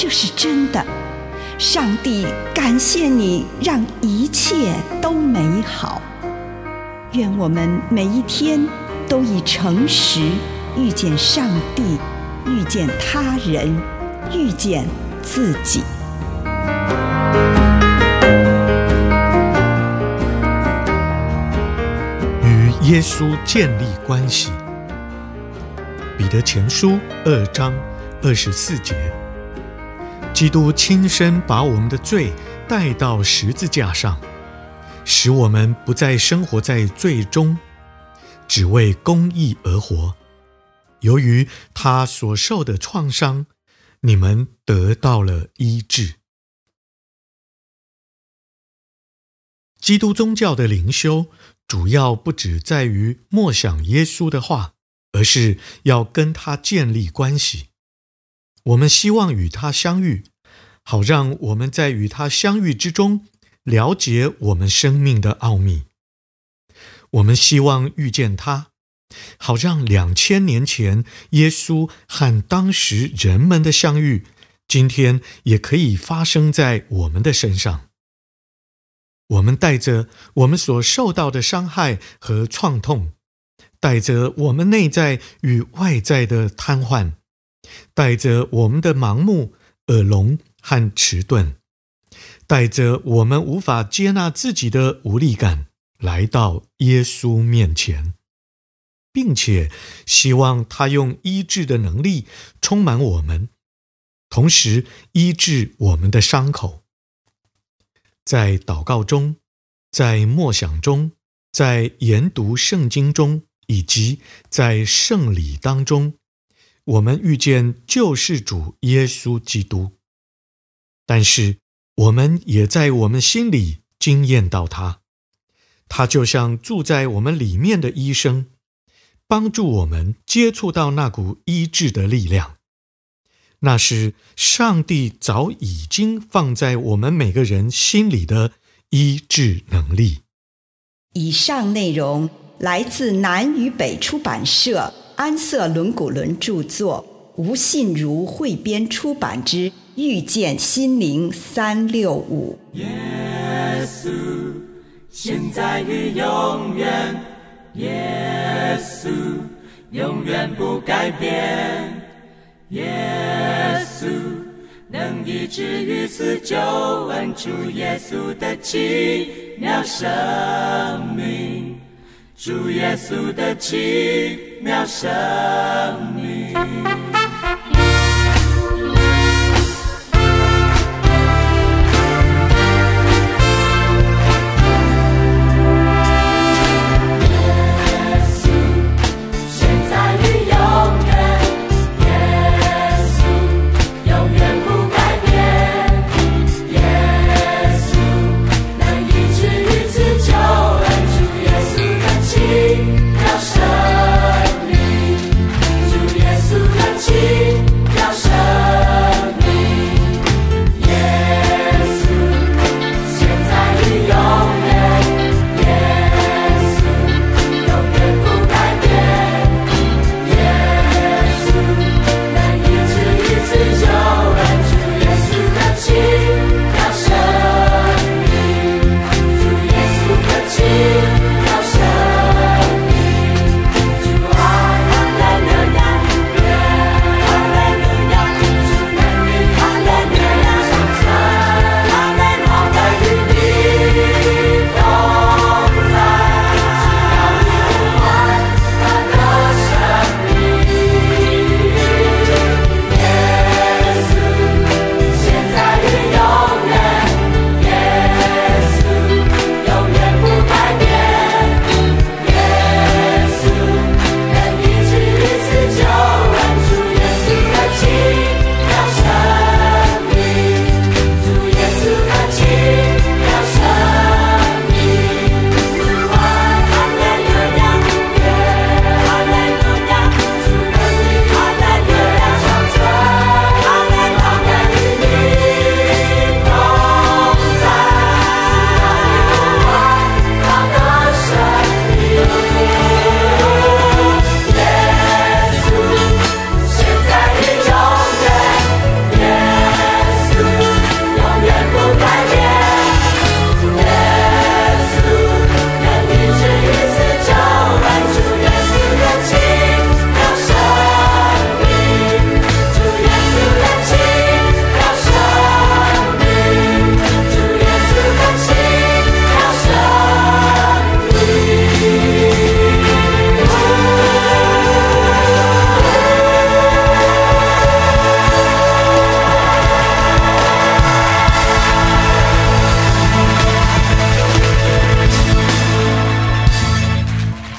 这是真的。上帝感谢你，让一切都美好。愿我们每一天都以诚实遇见上帝，遇见他人，遇见自己。与耶稣建立关系，彼得前书二章二十四节，基督亲身把我们的罪带到十字架上，使我们不再生活在罪中，只为公义而活。由于他所受的创伤，你们得到了医治。基督宗教的灵修。主要不只在于默想耶稣的话，而是要跟他建立关系。我们希望与他相遇，好让我们在与他相遇之中了解我们生命的奥秘。我们希望遇见他，好让两千年前耶稣和当时人们的相遇，今天也可以发生在我们的身上。我们带着我们所受到的伤害和创痛，带着我们内在与外在的瘫痪，带着我们的盲目、耳聋和迟钝，带着我们无法接纳自己的无力感，来到耶稣面前，并且希望他用医治的能力充满我们，同时医治我们的伤口。在祷告中，在默想中，在研读圣经中，以及在圣礼当中，我们遇见救世主耶稣基督。但是，我们也在我们心里惊艳到他，他就像住在我们里面的医生，帮助我们接触到那股医治的力量。那是上帝早已经放在我们每个人心里的医治能力。以上内容来自南与北出版社安瑟伦古伦著作，吴信如汇编出版之《遇见心灵三六五》。耶稣，现在与永远，耶稣，永远不改变。耶稣能医治愈死救恩，主耶稣的奇妙生命，主耶稣的奇妙生命。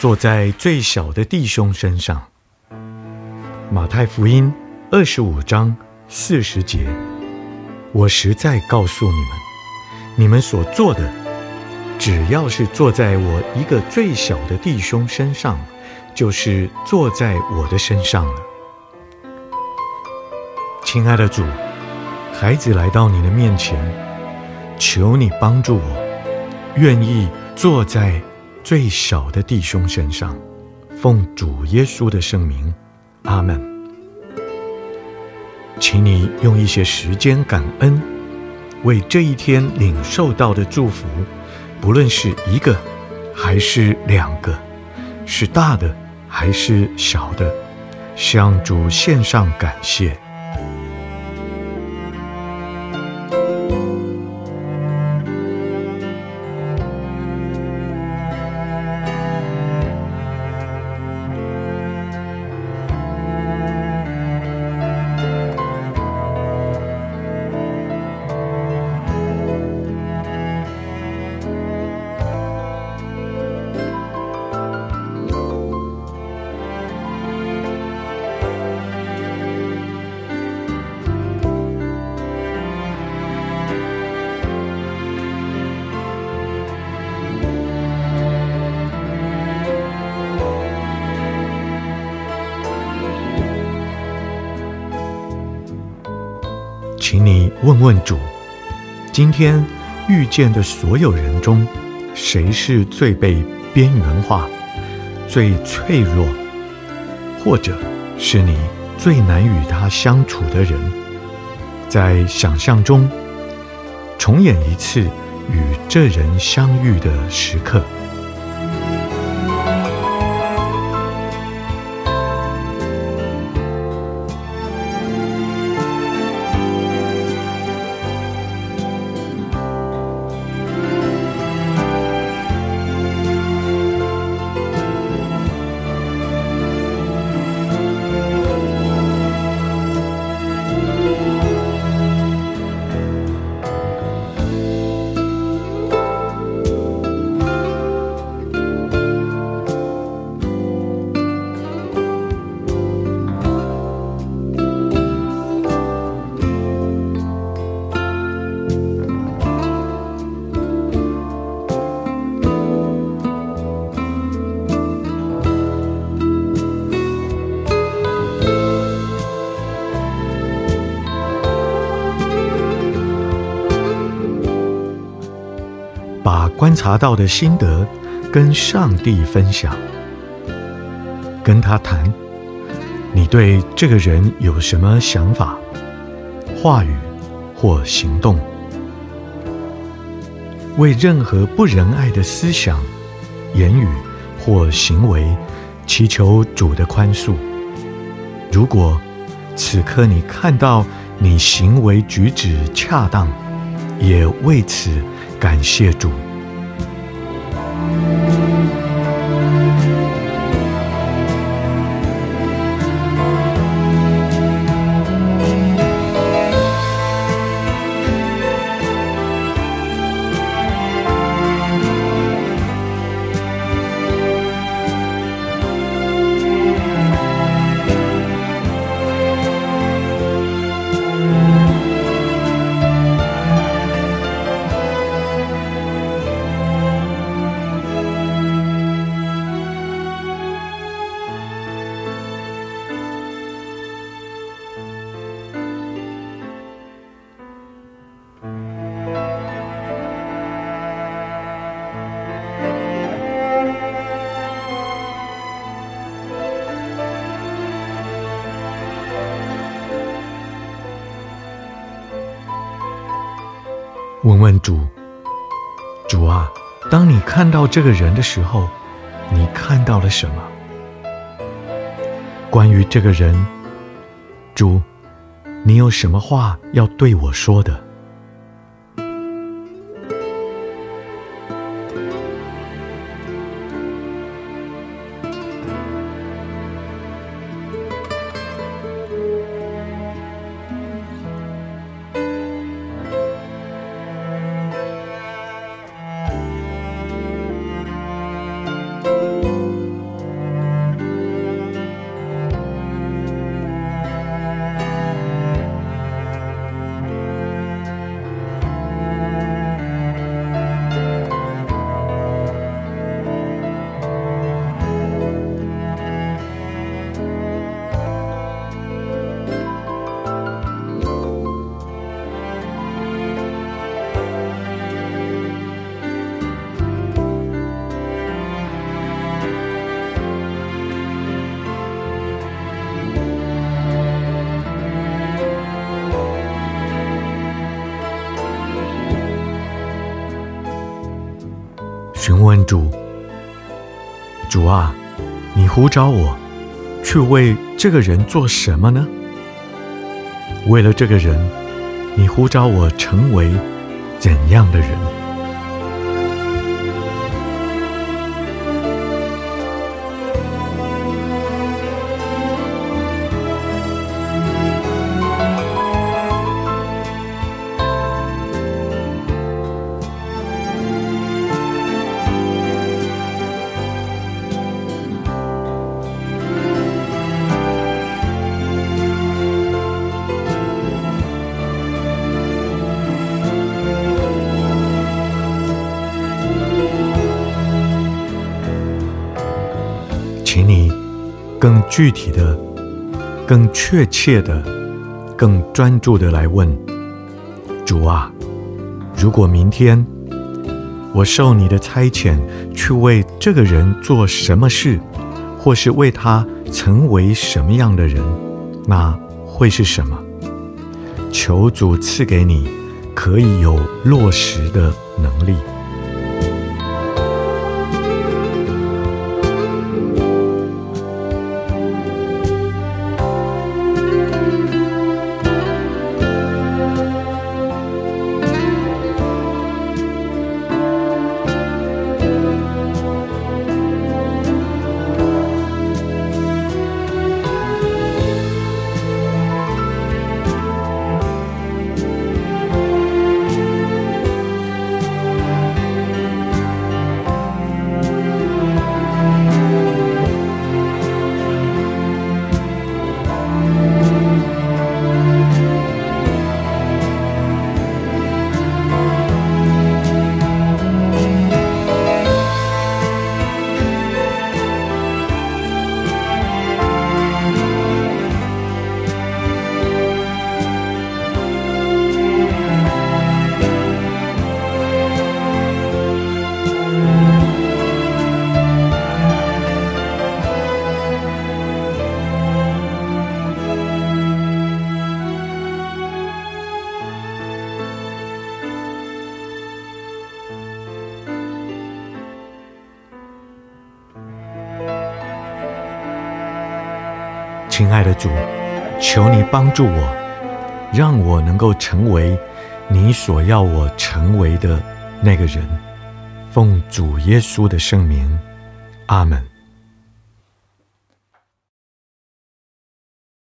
坐在最小的弟兄身上。马太福音二十五章四十节，我实在告诉你们，你们所做的，只要是坐在我一个最小的弟兄身上，就是坐在我的身上了。亲爱的主，孩子来到你的面前，求你帮助我，愿意坐在最小的弟兄身上，奉主耶稣的圣名。阿门。请你用一些时间感恩，为这一天领受到的祝福，不论是一个还是两个，是大的还是小的，向主献上感谢。请你问问主，今天遇见的所有人中，谁是最被边缘化、最脆弱，或者是你最难与他相处的人？在想象中，重演一次与这人相遇的时刻。把观察到的心得，跟上帝分享，跟他谈，你对这个人有什么想法、话语或行动？为任何不仁爱的思想、言语或行为，祈求主的宽恕。如果此刻你看到你行为举止恰当，也为此感谢主。问问主，主啊，当你看到这个人的时候，你看到了什么？关于这个人，主，你有什么话要对我说的？主：“主啊，你呼召我去为这个人做什么呢？为了这个人，你呼召我成为怎样的人？”具体的、更确切的、更专注的来问主啊：如果明天我受你的差遣去为这个人做什么事，或是为他成为什么样的人，那会是什么？求主赐给你可以有落实的能力。亲爱的主，求你帮助我，让我能够成为你所要我成为的那个人。奉主耶稣的圣名，阿门。